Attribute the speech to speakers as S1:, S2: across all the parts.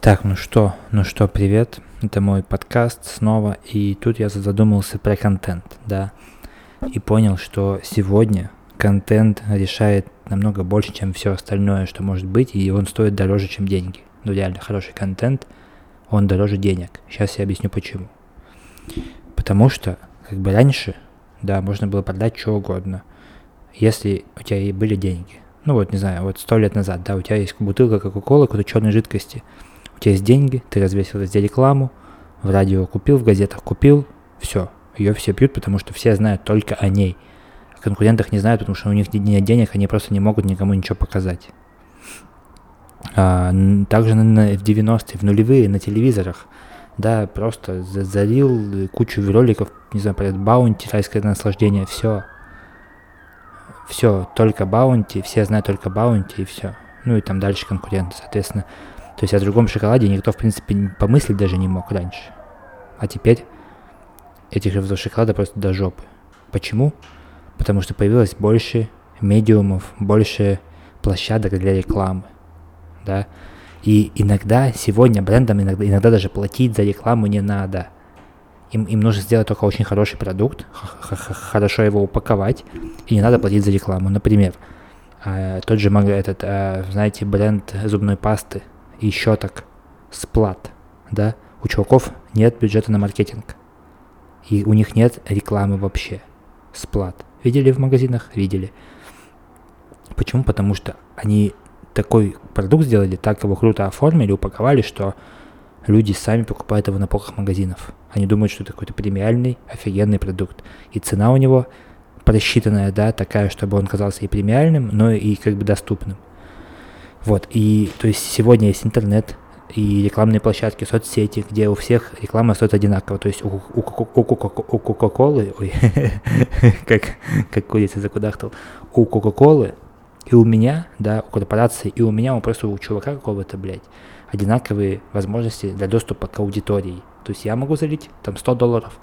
S1: Так, ну что, ну что, привет. Это мой подкаст снова. И тут я задумался про контент, да. И понял, что сегодня контент решает намного больше, чем все остальное, что может быть, и он стоит дороже, чем деньги. Ну реально, хороший контент, он дороже денег. Сейчас я объясню почему. Потому что, как бы раньше, да, можно было продать что угодно, если у тебя и были деньги. Ну вот, не знаю, вот сто лет назад, да, у тебя есть бутылка Кока-Колы, какой-то черной жидкости, у тебя есть деньги, ты развесил везде рекламу, в радио купил, в газетах купил, все, ее все пьют, потому что все знают только о ней. О конкурентах не знают, потому что у них нет денег, они просто не могут никому ничего показать. А, также на, в 90-е, в нулевые на телевизорах, да, просто залил кучу роликов, не знаю, про баунти, райское наслаждение, все. Все, только баунти, все знают только баунти и все. Ну и там дальше конкуренты, соответственно. То есть о другом шоколаде никто, в принципе, помыслить даже не мог раньше. А теперь этих же шоколада просто до жопы. Почему? Потому что появилось больше медиумов, больше площадок для рекламы. Да? И иногда, сегодня брендам иногда, иногда даже платить за рекламу не надо. Им, им нужно сделать только очень хороший продукт, хорошо его упаковать, и не надо платить за рекламу. Например, э, тот же, этот, э, знаете, бренд зубной пасты и щеток Сплат, да, у чуваков нет бюджета на маркетинг. И у них нет рекламы вообще. Сплат. Видели в магазинах? Видели. Почему? Потому что они такой продукт сделали, так его круто оформили, упаковали, что люди сами покупают его на полках магазинов. Они думают, что это какой-то премиальный, офигенный продукт. И цена у него просчитанная, да, такая, чтобы он казался и премиальным, но и как бы доступным. Вот, и то есть сегодня есть интернет, и рекламные площадки, соцсети, где у всех реклама стоит одинаково. То есть у, Кока-Колы, ой, как, как курица закудахтал, у Кока-Колы и у меня, да, у корпорации, и у меня, у просто у чувака какого-то, блядь, одинаковые возможности для доступа к аудитории. То есть я могу залить там 100 долларов,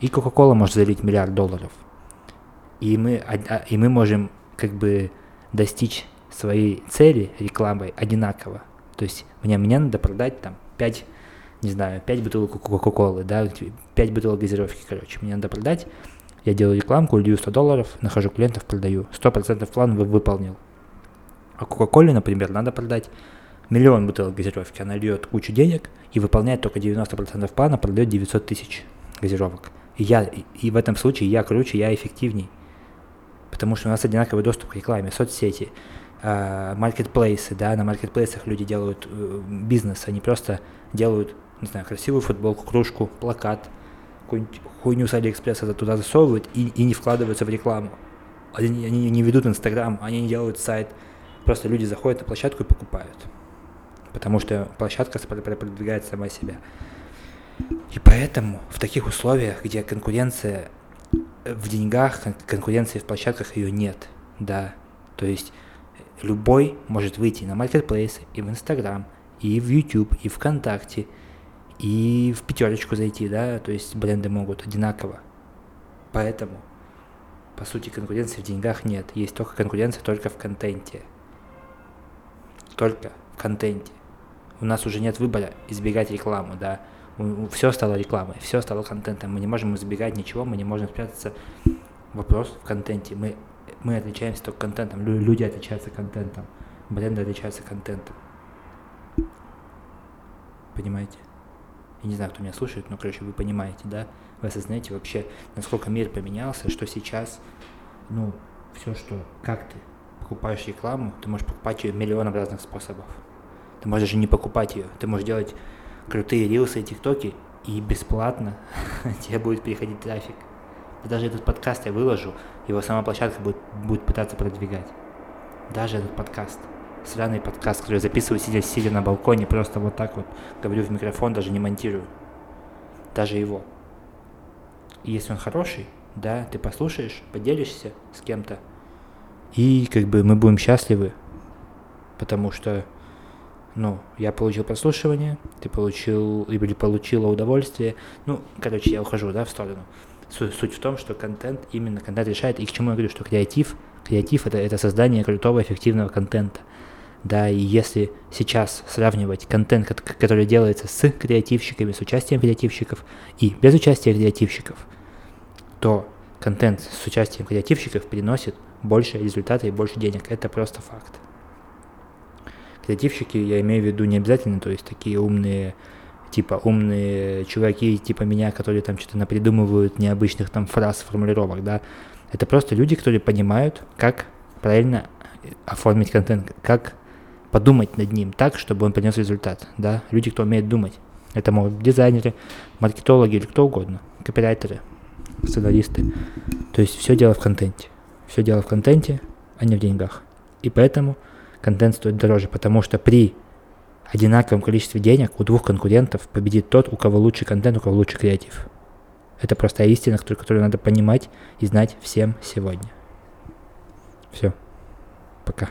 S1: и Кока-Кола может залить миллиард долларов. И мы, а, и мы можем как бы достичь своей цели рекламой одинаково. То есть мне, мне надо продать там 5, не знаю, 5 бутылок Кока-Колы, да, 5 бутылок газировки, короче. Мне надо продать, я делаю рекламку, лью 100 долларов, нахожу клиентов, продаю. 100% план выполнил. А Кока-Коле, например, надо продать миллион бутылок газировки. Она льет кучу денег и выполняет только 90% плана, продает 900 тысяч газировок. И, я, и в этом случае я круче, я эффективней. Потому что у нас одинаковый доступ к рекламе, соцсети, маркетплейсы, да, на маркетплейсах люди делают э, бизнес, они просто делают, не знаю, красивую футболку, кружку, плакат, какую-нибудь хуйню с Алиэкспресса туда засовывают и, и не вкладываются в рекламу. Они, они не ведут Инстаграм, они не делают сайт, просто люди заходят на площадку и покупают. Потому что площадка продвигает сама себя. И поэтому в таких условиях, где конкуренция в деньгах, конкуренции в площадках ее нет, да, то есть Любой может выйти на маркетплейсы и в Инстаграм, и в YouTube, и ВКонтакте, и в пятерочку зайти, да, то есть бренды могут одинаково. Поэтому, по сути, конкуренции в деньгах нет. Есть только конкуренция только в контенте. Только в контенте. У нас уже нет выбора избегать рекламу, да. Все стало рекламой, все стало контентом. Мы не можем избегать ничего, мы не можем спрятаться. Вопрос в контенте. Мы мы отличаемся только контентом, люди отличаются контентом, бренды отличаются контентом. Понимаете? Я не знаю, кто меня слушает, но, короче, вы понимаете, да? Вы осознаете вообще, насколько мир поменялся, что сейчас, ну, все, что, как ты покупаешь рекламу, ты можешь покупать ее миллионом разных способов. Ты можешь даже не покупать ее, ты можешь делать крутые рилсы и тиктоки, и бесплатно тебе будет переходить трафик. Даже этот подкаст я выложу, его сама площадка будет, будет пытаться продвигать. Даже этот подкаст. Сраный подкаст, который я записываю, сидя, сидя на балконе, просто вот так вот говорю в микрофон, даже не монтирую. Даже его. И если он хороший, да, ты послушаешь, поделишься с кем-то, и как бы мы будем счастливы, потому что, ну, я получил прослушивание, ты получил, или получила удовольствие, ну, короче, я ухожу, да, в сторону. Суть в том, что контент, именно контент решает, и к чему я говорю, что креатив, креатив это, это создание крутого, эффективного контента. да, и если сейчас сравнивать контент, который делается с креативщиками, с участием креативщиков и без участия креативщиков, то контент с участием креативщиков приносит больше результата и больше денег. Это просто факт. Креативщики, я имею в виду не обязательно, то есть такие умные, типа умные чуваки, типа меня, которые там что-то напридумывают необычных там фраз, формулировок, да. Это просто люди, которые понимают, как правильно оформить контент, как подумать над ним так, чтобы он принес результат, да. Люди, кто умеет думать. Это могут быть дизайнеры, маркетологи или кто угодно, копирайтеры, сценаристы. То есть все дело в контенте. Все дело в контенте, а не в деньгах. И поэтому контент стоит дороже, потому что при одинаковом количестве денег у двух конкурентов победит тот, у кого лучший контент, у кого лучший креатив. Это простая истина, которую, которую надо понимать и знать всем сегодня. Все. Пока.